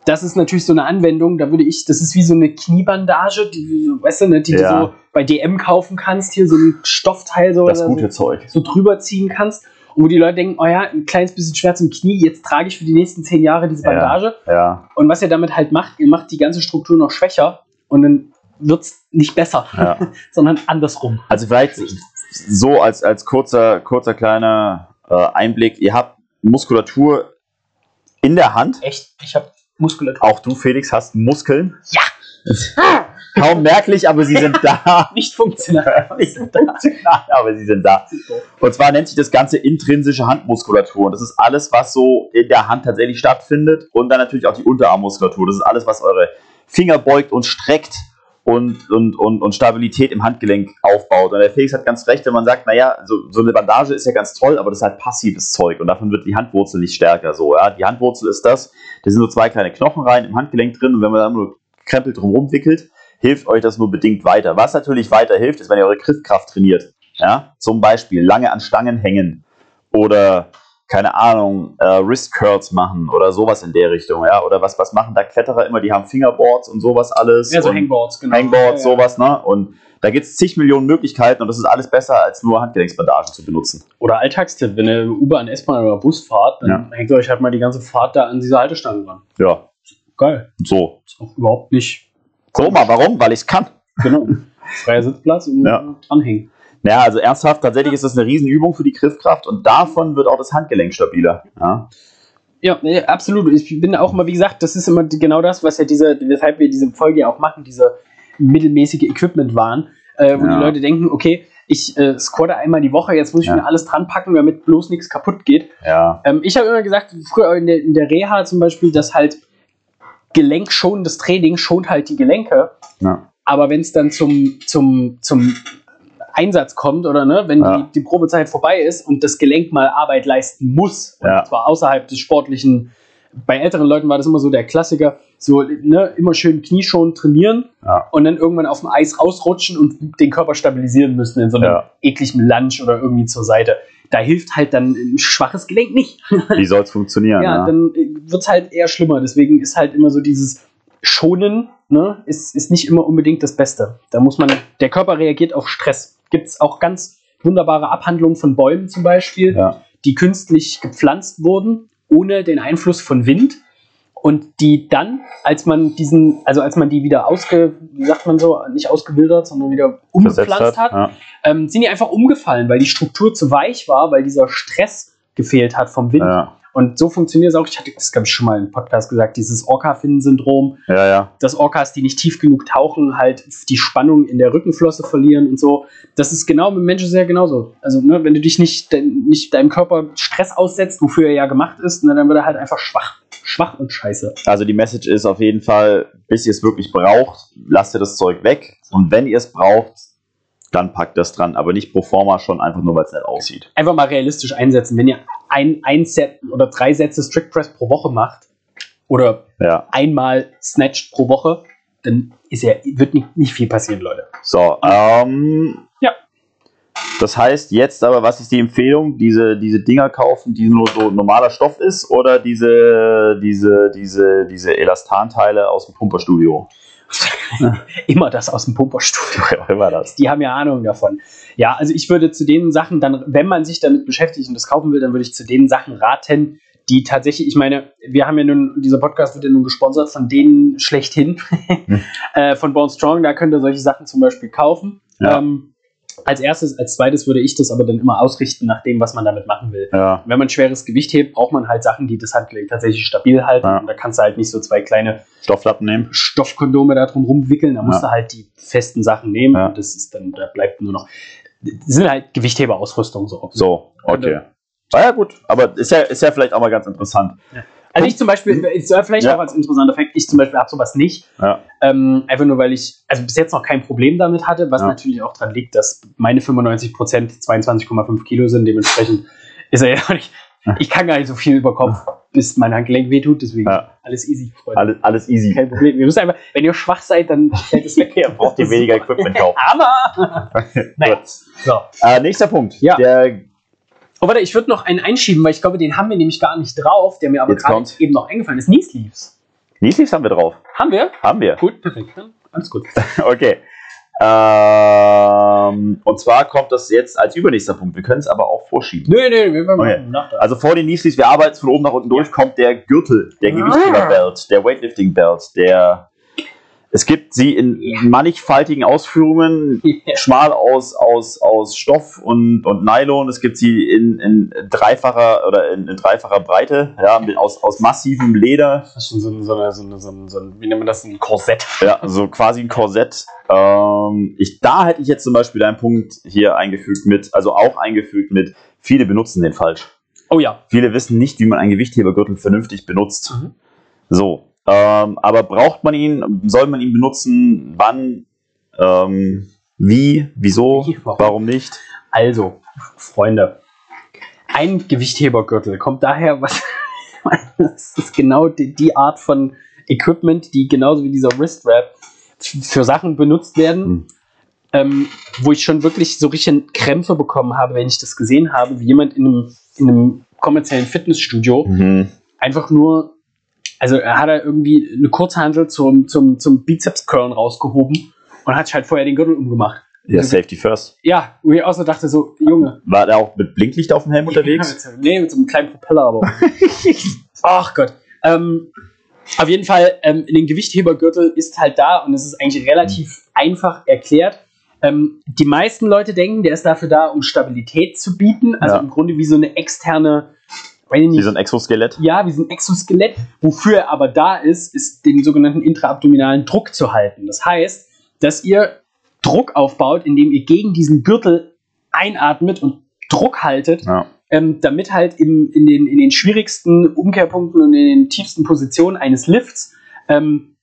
das ist natürlich so eine Anwendung, da würde ich, das ist wie so eine Kniebandage, die, weißt du, ne, die Ja. du so bei DM kaufen kannst, hier so ein Stoffteil so, das gute so, Zeug. so drüber ziehen kannst. Und wo die Leute denken, oh ja, ein kleines bisschen Schmerz im Knie, jetzt trage ich für die nächsten zehn Jahre diese Ja. Bandage. Ja, Und was ihr damit halt macht, ihr macht die ganze Struktur noch schwächer und dann wird es nicht besser, ja. sondern andersrum. Also vielleicht so als, als kurzer, kurzer kleiner äh, Einblick. Ihr habt Muskulatur in der Hand. Echt, ich habe Muskulatur. Auch du, Felix, hast Muskeln. Ja. Kaum merklich, aber sie sind da. Nicht funktional. Nicht funktional, aber sie sind da. Und zwar nennt sich das Ganze intrinsische Handmuskulatur. Und das ist alles, was so in der Hand tatsächlich stattfindet. Und dann natürlich auch die Unterarmmuskulatur. Das ist alles, was eure Finger beugt und streckt und, und, und, und Stabilität im Handgelenk aufbaut. Und der Felix hat ganz recht, wenn man sagt, naja, so, so eine Bandage ist ja ganz toll, aber das ist halt passives Zeug. Und davon wird die Handwurzel nicht stärker. So, ja. Die Handwurzel ist das. Da sind so zwei kleine Knochenreihen im Handgelenk drin. Und wenn man da nur Krempel drum rumwickelt, hilft euch das nur bedingt weiter. Was natürlich weiter hilft, ist, wenn ihr eure Griffkraft trainiert. Ja, zum Beispiel lange an Stangen hängen oder keine Ahnung, äh, Wrist Curls machen oder sowas in der Richtung, ja, oder was, was machen da Kletterer immer, die haben Fingerboards und sowas alles. Ja, so Hangboards, genau. Hangboards, Ja, ja. sowas, ne? Und da gibt es zig Millionen Möglichkeiten und das ist alles besser, als nur Handgelenksbandagen zu benutzen. Oder Alltagstipp, wenn ihr U-Bahn, S-Bahn oder Bus fahrt, dann hängt ihr euch halt mal die ganze Fahrt da an diese Haltestangen dran. Ja, Geil. so. Ist auch überhaupt nicht. So mal, warum? Weil ich es kann. Genau. Freier Sitzplatz und Ja. dranhängen. Ja, also ernsthaft, tatsächlich ist das eine Riesenübung für die Griffkraft und davon wird auch das Handgelenk stabiler. Ja, Ja, absolut. Ich bin auch immer, wie gesagt, das ist immer genau das, was ja diese, weshalb wir diese Folge ja auch machen, diese mittelmäßige Equipment waren, äh, wo Ja. die Leute denken, okay, ich äh, squatte einmal die Woche, jetzt muss ich Ja. mir alles dran packen, damit bloß nichts kaputt geht. ja, Ähm, ich habe immer gesagt, früher in der, in der Reha zum Beispiel, dass halt gelenkschonendes Training schont halt die Gelenke. ja. Aber wenn es dann zum, zum, zum Einsatz kommt oder ne, wenn Ja. die, die Probezeit vorbei ist und das Gelenk mal Arbeit leisten muss, Ja. und zwar außerhalb des sportlichen, bei älteren Leuten war das immer so der Klassiker, so ne, immer schön knieschonend trainieren Ja. und dann irgendwann auf dem Eis rausrutschen und den Körper stabilisieren müssen in so einem ekligen Lunge oder irgendwie zur Seite. Da hilft halt dann ein schwaches Gelenk nicht. Wie soll es funktionieren? ja, Ja, dann wird es halt eher schlimmer. Deswegen ist halt immer so dieses Schonen, ne, ist, ist nicht immer unbedingt das Beste. Da muss man, der Körper reagiert auf Stress. Gibt es auch ganz wunderbare Abhandlungen von Bäumen zum Beispiel, Ja. die künstlich gepflanzt wurden, ohne den Einfluss von Wind. Und die dann, als man diesen, also als man die wieder ausge, wie sagt man so, nicht ausgewildert, sondern wieder umgepflanzt hat, Ja. ähm, sind die einfach umgefallen, weil die Struktur zu weich war, weil dieser Stress gefehlt hat vom Wind. Ja. Und so funktioniert es auch. Ich hatte das, glaube ich, schon mal im Podcast gesagt, dieses Orca-Finnen-Syndrom, ja, ja. dass Orcas, die nicht tief genug tauchen, halt die Spannung in der Rückenflosse verlieren und so. Das ist genau mit Menschen sehr genauso. Also, ne, wenn du dich nicht, de nicht deinem Körper Stress aussetzt, wofür er ja gemacht ist, ne, dann wird er halt einfach schwach. Schwach und scheiße. Also die Message ist auf jeden Fall, bis ihr es wirklich braucht, lasst ihr das Zeug weg. Und wenn ihr es braucht, dann packt das dran. Aber nicht pro forma schon einfach nur, weil es nett aussieht. Einfach mal realistisch einsetzen. Wenn ihr ein, ein Set oder drei Sätze Strict Press pro Woche macht oder Ja. einmal snatcht pro Woche, dann ist ja, wird nicht, nicht viel passieren, Leute. So, ähm. Ja. Das heißt jetzt aber, was ist die Empfehlung? Diese, diese Dinger kaufen, die nur so normaler Stoff ist oder diese, diese, diese, diese Elastanteile aus dem Pumperstudio? Immer das aus dem Pumperstudio. Immer das. Die haben ja Ahnung davon. Ja, also ich würde zu den Sachen dann, wenn man sich damit beschäftigt und das kaufen will, dann würde ich zu den Sachen raten, die tatsächlich, ich meine, wir haben ja nun, dieser Podcast wird ja nun gesponsert von denen schlechthin, Hm. äh, von Born Strong, da könnt ihr solche Sachen zum Beispiel kaufen. Ja. Ähm, als erstes, als zweites würde ich das aber dann immer ausrichten nach dem, was man damit machen will. Ja. Wenn man schweres Gewicht hebt, braucht man halt Sachen, die das Handgelenk tatsächlich stabil halten. Ja. Und da kannst du halt nicht so zwei kleine Stofflappen nehmen. Stoffkondome da drum rumwickeln, da musst Ja. du halt die festen Sachen nehmen Ja. und das ist dann, da bleibt nur noch, das sind halt Gewichtheberausrüstung so. So, okay. Ah ja, gut. Aber ist ja, ist ja vielleicht auch mal ganz interessant. Also ich zum Beispiel, ist ja vielleicht Ja. auch als interessanter Fakt, ich zum Beispiel habe sowas nicht, Ja. ähm, einfach nur weil ich, also bis jetzt noch kein Problem damit hatte, was Ja. natürlich auch daran liegt, dass meine 95% 22,5 Kilo sind, dementsprechend ist er ja nicht, ich kann gar nicht so viel über Kopf, bis mein Handgelenk wehtut, deswegen alles easy, Freunde. Alles, alles easy. Kein Problem. Wir müssen einfach, wenn ihr schwach seid, dann fällt es weg. Ihr Braucht ihr weniger Equipment kaufen. Nein. Gut. So. Äh, nächster Punkt. Ja. Der, Oh, warte, ich würde noch einen einschieben, weil ich glaube, den haben wir nämlich gar nicht drauf, der mir aber Jetzt gerade kommt's. eben noch eingefallen ist. Knee Sleeves. Kneesleeves haben wir drauf. Haben wir? Haben wir. Gut, perfekt. Dann alles gut. Okay. Ähm, und zwar kommt das jetzt als übernächster Punkt. Wir können es aber auch vorschieben. Nö, nö, wir werden Okay. nach da. Also vor den Kneesleeves, wir arbeiten von oben nach unten durch, kommt der Gürtel, der Ah. Gewichtheber-Belt, der Weightlifting-Belt, der. Es gibt sie in mannigfaltigen Ausführungen, schmal aus, aus, aus Stoff und, und Nylon. Es gibt sie in, in dreifacher oder in, in dreifacher Breite, ja, mit, aus, aus massivem Leder. Das ist schon so ein, so, so, so, ein, so ein, wie nennt man das, ein Korsett. Ja, so quasi ein Korsett. Ähm, ich, da hätte ich jetzt zum Beispiel einen Punkt hier eingefügt mit, also auch eingefügt mit, viele benutzen den falsch. Oh ja. Viele wissen nicht, wie man einen Gewichthebergürtel vernünftig benutzt. Mhm. So. Ähm, aber braucht man ihn, soll man ihn benutzen, wann, ähm, wie, wieso, Wie, warum? warum nicht? Also, Freunde, ein Gewichthebergürtel kommt daher, was das ist genau die, die Art von Equipment, die genauso wie dieser Wristwrap für Sachen benutzt werden, Hm. ähm, wo ich schon wirklich so richtig Krämpfe bekommen habe, wenn ich das gesehen habe, wie jemand in einem, in einem kommerziellen Fitnessstudio Mhm. einfach nur, also er hat er irgendwie eine Kurzhandel zum, zum, zum Bizeps-Curlen rausgehoben und hat sich halt vorher den Gürtel umgemacht. Ja, Safety First. Ja, wo ich auch so dachte, so, Junge. War der auch mit Blinklicht auf dem Helm unterwegs? Ja, mit, nee, mit so einem kleinen Propeller, aber. Ach Gott. Ähm, auf jeden Fall, ähm, den Gewichthebergürtel ist halt da und es ist eigentlich relativ einfach erklärt. Ähm, die meisten Leute denken, der ist dafür da, um Stabilität zu bieten. Also Ja. im Grunde wie so eine externe, weiß ich nicht, Wie so ein Exoskelett? ja, wie so ein Exoskelett. Wofür er aber da ist, ist den sogenannten intraabdominalen Druck zu halten. Das heißt, dass ihr Druck aufbaut, indem ihr gegen diesen Gürtel einatmet und Druck haltet, Ja. ähm, damit halt im, in, den, in den schwierigsten Umkehrpunkten und in den tiefsten Positionen eines Lifts ähm,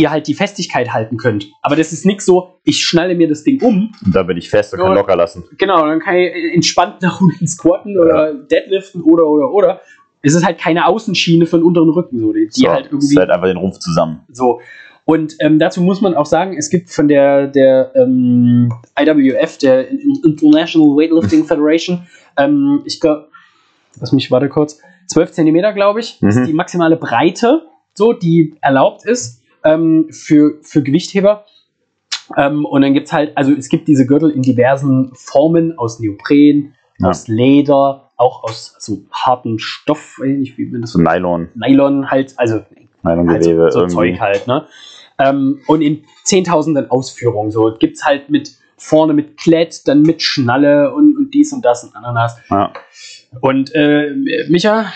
ihr halt die Festigkeit halten könnt. Aber das ist nicht so, ich schnalle mir das Ding um, Und da bin ich fest und kann Ja. locker lassen. genau, dann kann ich entspannt nach unten squatten oder deadliften oder oder oder. Es ist halt keine Außenschiene für den unteren Rücken, so, die, so, halt es irgendwie hält einfach den Rumpf zusammen. so. Und ähm, dazu muss man auch sagen, es gibt von der, der ähm, IWF, der International Weightlifting Federation, ähm, ich glaube, lass mich, warte kurz, 12 Zentimeter, glaube ich, ist Mhm. die maximale Breite, so, die erlaubt ist ähm, für, für Gewichtheber. Ähm, und dann gibt es halt, also es gibt diese Gürtel in diversen Formen aus Neopren, Ja. aus Leder, auch aus so hartem Stoff, ich wie man das So Nylon, Nylon halt, also halt Nylongewebe. so, so irgendwie. Zeug halt, ne? Ähm, und in zehntausenden Ausführungen. So gibt's halt mit vorne mit Klett, dann mit Schnalle und, und dies und das und Ananas. Ja. Und äh, Micha,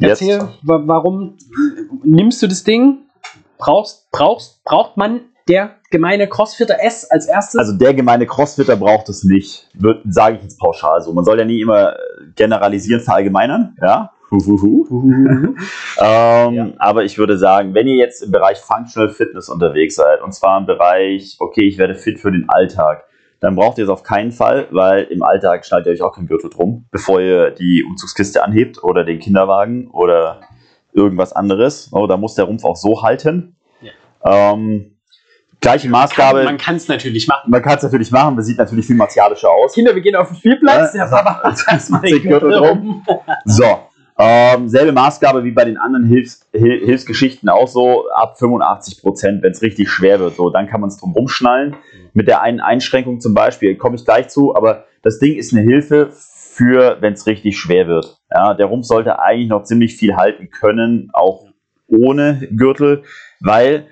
erzähl, wa warum nimmst du das Ding? Brauchst, brauchst, braucht man der gemeine Crossfitter S als erstes? Also der gemeine Crossfitter braucht es nicht, sage ich jetzt pauschal so. Man soll ja nie immer äh, generalisieren, verallgemeinern, ja. Huhuhu. Ähm, Ja. Aber ich würde sagen, wenn ihr jetzt im Bereich Functional Fitness unterwegs seid, und zwar im Bereich, okay, ich werde fit für den Alltag, dann braucht ihr es auf keinen Fall, weil im Alltag schnallt ihr euch auch keinen Gürtel drum, bevor ihr die Umzugskiste anhebt oder den Kinderwagen oder irgendwas anderes. Oh, da muss der Rumpf auch so halten. Ähm, gleiche Maßgabe. man kann es natürlich machen. Man kann es natürlich machen, das sieht natürlich viel martialischer aus. Kinder, wir gehen auf den Spielplatz. Ja, der Papa hat erstmal den Gürtel rum. So, ähm, selbe Maßgabe wie bei den anderen Hilfs Hil Hilfsgeschichten auch so, ab 85 Prozent, wenn es richtig schwer wird, so, dann kann man es drum rumschnallen. Mit der einen Einschränkung zum Beispiel, komme ich gleich zu, aber das Ding ist eine Hilfe für, wenn es richtig schwer wird. Ja, der Rumpf sollte eigentlich noch ziemlich viel halten können, auch ohne Gürtel, weil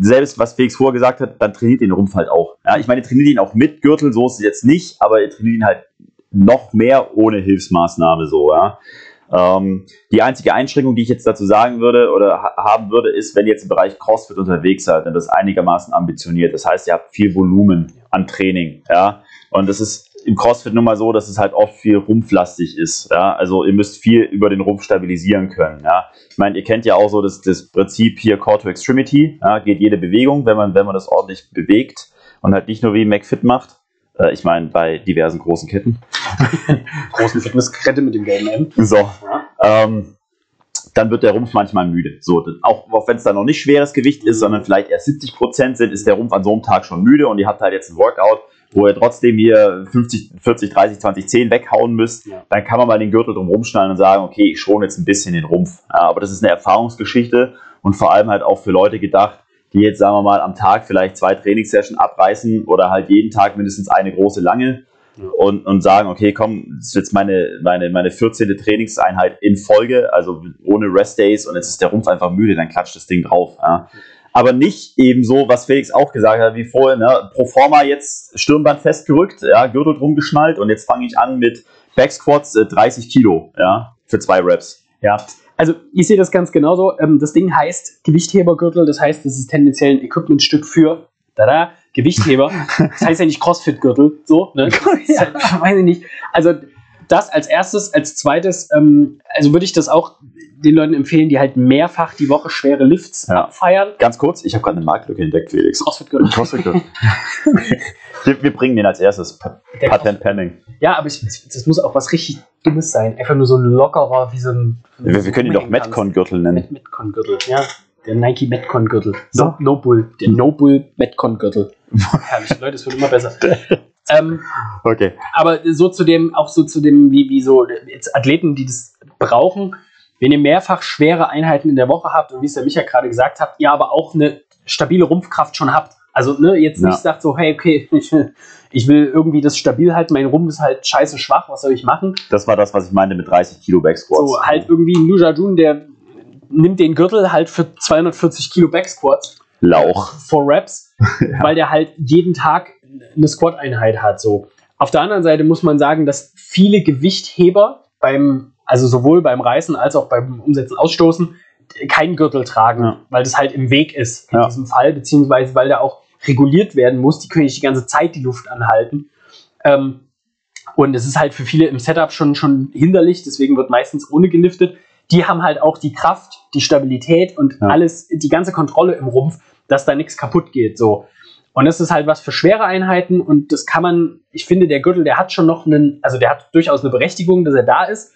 selbst was Felix vorher gesagt hat, dann trainiert den Rumpf halt auch. Ja, ich meine, ihr trainiert ihn auch mit Gürtel, so ist es jetzt nicht, aber ihr trainiert ihn halt noch mehr ohne Hilfsmaßnahme so, ja. Ähm, die einzige Einschränkung, die ich jetzt dazu sagen würde oder ha haben würde, ist, wenn ihr jetzt im Bereich CrossFit unterwegs seid und das einigermaßen ambitioniert. Das heißt, ihr habt viel Volumen an Training, ja. Und das ist im CrossFit nun mal so, dass es halt oft viel rumpflastig ist, ja. Also ihr müsst viel über den Rumpf stabilisieren können, ja. Ich meine, ihr kennt ja auch so das, das Prinzip hier Core to Extremity, ja, geht jede Bewegung, wenn man, wenn man das ordentlich bewegt und halt nicht nur wie McFit macht. Äh, ich meine, bei diversen großen Ketten. Großen Fitnesskette mit dem gelben M. So, Ja. ähm, dann wird der Rumpf manchmal müde. So, auch, auch wenn es da noch nicht schweres Gewicht ist, sondern vielleicht erst 70 Prozent sind, ist der Rumpf an so einem Tag schon müde und ihr habt halt jetzt ein Workout, wo ihr trotzdem hier 50, 40, 30, 20, 10 weghauen müsst, Ja. dann kann man mal den Gürtel drum rumschnallen und sagen, okay, ich schone jetzt ein bisschen den Rumpf. Ja, aber das ist eine Erfahrungsgeschichte und vor allem halt auch für Leute gedacht, die jetzt, sagen wir mal, am Tag vielleicht zwei Trainingssessions abreißen oder halt jeden Tag mindestens eine große lange Ja. und, und sagen, okay, komm, das ist jetzt meine, meine, meine 14. Trainingseinheit in Folge, also ohne Rest-Days und jetzt ist der Rumpf einfach müde, dann klatscht das Ding drauf. Ja. Aber nicht eben so, was Felix auch gesagt hat, wie vorher, ne, pro forma jetzt Stirnband festgerückt, ja, Gürtel drum geschnallt und jetzt fange ich an mit Backsquats äh, 30 Kilo, ja, für zwei Reps. Ja, also ich sehe das ganz genauso. Ähm, das Ding heißt Gewichthebergürtel, das heißt, das ist tendenziell ein Equipmentstück für tada, Gewichtheber. Das heißt ja nicht Crossfit-Gürtel, so, ne? Halt, weiß ich nicht. Also das als erstes, als zweites, ähm, also würde ich das auch den Leuten empfehlen, die halt mehrfach die Woche schwere Lifts Ja. abfeiern. Ganz kurz, ich habe gerade eine Marktlücke entdeckt, Felix. Crossfit-Gürtel. CrossFit-Gürtel. wir, wir bringen den als erstes. Der Patent pending. Ja, aber ich, das muss auch was richtig Dummes sein. Einfach nur so ein lockerer, wie so ein. Wir, wir können ihn doch. Metcon-Gürtel nennen. Met Metcon-Gürtel, ja. Der Nike Metcon-Gürtel. So. No, no Bull. Der No Bull Metcon-Gürtel. Herrlich, Leute, es wird immer besser. ähm, Okay. aber so zu dem, auch so zu dem, wie, wie so jetzt Athleten, die das brauchen, wenn ihr mehrfach schwere Einheiten in der Woche habt und wie es der Micha gerade gesagt hat, ihr aber auch eine stabile Rumpfkraft schon habt. Also ne, jetzt Ja. nicht sagt so, hey, okay, ich, will- ich will irgendwie das stabil halten, mein Rumpf ist halt scheiße schwach, was soll ich machen? Das war das, was ich meinte mit 30 Kilo Backsquats. So halt irgendwie ein Luja Jun, der nimmt den Gürtel halt für 240 Kilo Backsquats Lauch. for Reps, weil der halt jeden Tag eine Squat-Einheit hat. So. Auf der anderen Seite muss man sagen, dass viele Gewichtheber beim, also sowohl beim Reißen als auch beim Umsetzen, Ausstoßen, keinen Gürtel tragen, Ja. weil das halt im Weg ist in Ja. diesem Fall, beziehungsweise weil der auch reguliert werden muss. Die können nicht die ganze Zeit die Luft anhalten. Ähm, und es ist halt für viele im Setup schon, schon hinderlich, deswegen wird meistens ohne geliftet. Die haben halt auch die Kraft, die Stabilität und Ja. alles, die ganze Kontrolle im Rumpf, dass da nichts kaputt geht. So. Und das ist halt was für schwere Einheiten und das kann man, ich finde, der Gürtel, der hat schon noch einen, also der hat durchaus eine Berechtigung, dass er da ist.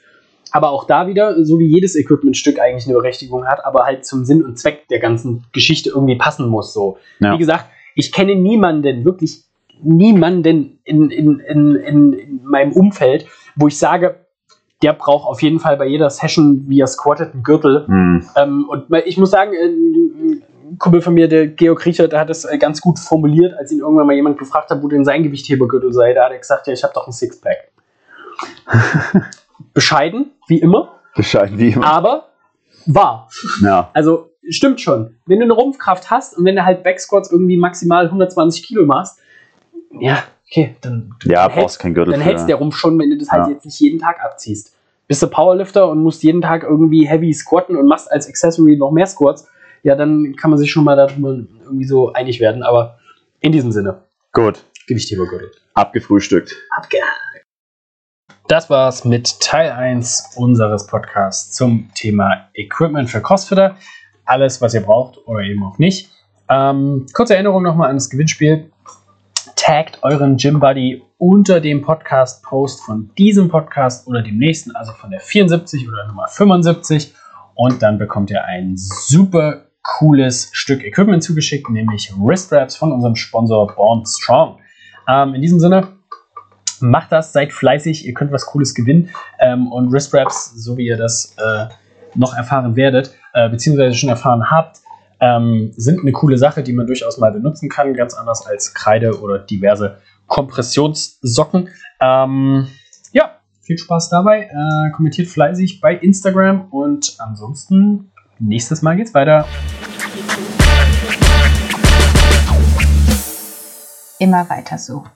Aber auch da wieder, so wie jedes Equipmentstück eigentlich eine Berechtigung hat, aber halt zum Sinn und Zweck der ganzen Geschichte irgendwie passen muss. So. Ja. Wie gesagt, ich kenne niemanden, wirklich niemanden in, in, in, in, in meinem Umfeld, wo ich sage, der braucht auf jeden Fall bei jeder Session, wie er squattet, einen Gürtel. Hm. Ähm, und ich muss sagen, äh, Kumpel von mir, der Georg Riecher, der hat es äh, ganz gut formuliert, als ihn irgendwann mal jemand gefragt hat, wo denn sein Gewichthebergürtel sei. Da hat er gesagt, ja, ich habe doch ein Sixpack. Bescheiden, wie immer, Bescheiden wie immer. aber wahr. Ja. Also stimmt schon. Wenn du eine Rumpfkraft hast und wenn du halt Backsquats irgendwie maximal 120 Kilo machst, ja, okay, dann, Ja, dann brauchst keinen Gürtel dann hältst der Rumpf schon, wenn du das halt Ja. jetzt nicht jeden Tag abziehst. Bist du Powerlifter und musst jeden Tag irgendwie heavy squatten und machst als Accessory noch mehr Squats, ja, dann kann man sich schon mal darüber irgendwie so einig werden. Aber in diesem Sinne, Gut. Gewichthebergürtel. Abgefrühstückt. Das war's mit Teil 1 unseres Podcasts zum Thema Equipment für Crossfitter. Alles, was ihr braucht oder eben auch nicht. Ähm, kurze Erinnerung nochmal an das Gewinnspiel. Taggt euren Gym Buddy unter dem Podcast-Post von diesem Podcast oder dem nächsten, also von der 74 oder Nummer 75. Und dann bekommt ihr ein super cooles Stück Equipment zugeschickt, nämlich Wrist Wraps von unserem Sponsor Born Strong. Ähm, in diesem Sinne, macht das, seid fleißig, ihr könnt was Cooles gewinnen. Ähm, und Wrist Wraps, so wie ihr das äh, noch erfahren werdet, äh, beziehungsweise schon erfahren habt, ähm, sind eine coole Sache, die man durchaus mal benutzen kann, ganz anders als Kreide oder diverse Kompressionssocken. Ähm, ja, viel Spaß dabei. Äh, kommentiert fleißig bei Instagram und ansonsten nächstes Mal geht's weiter. Immer weiter so.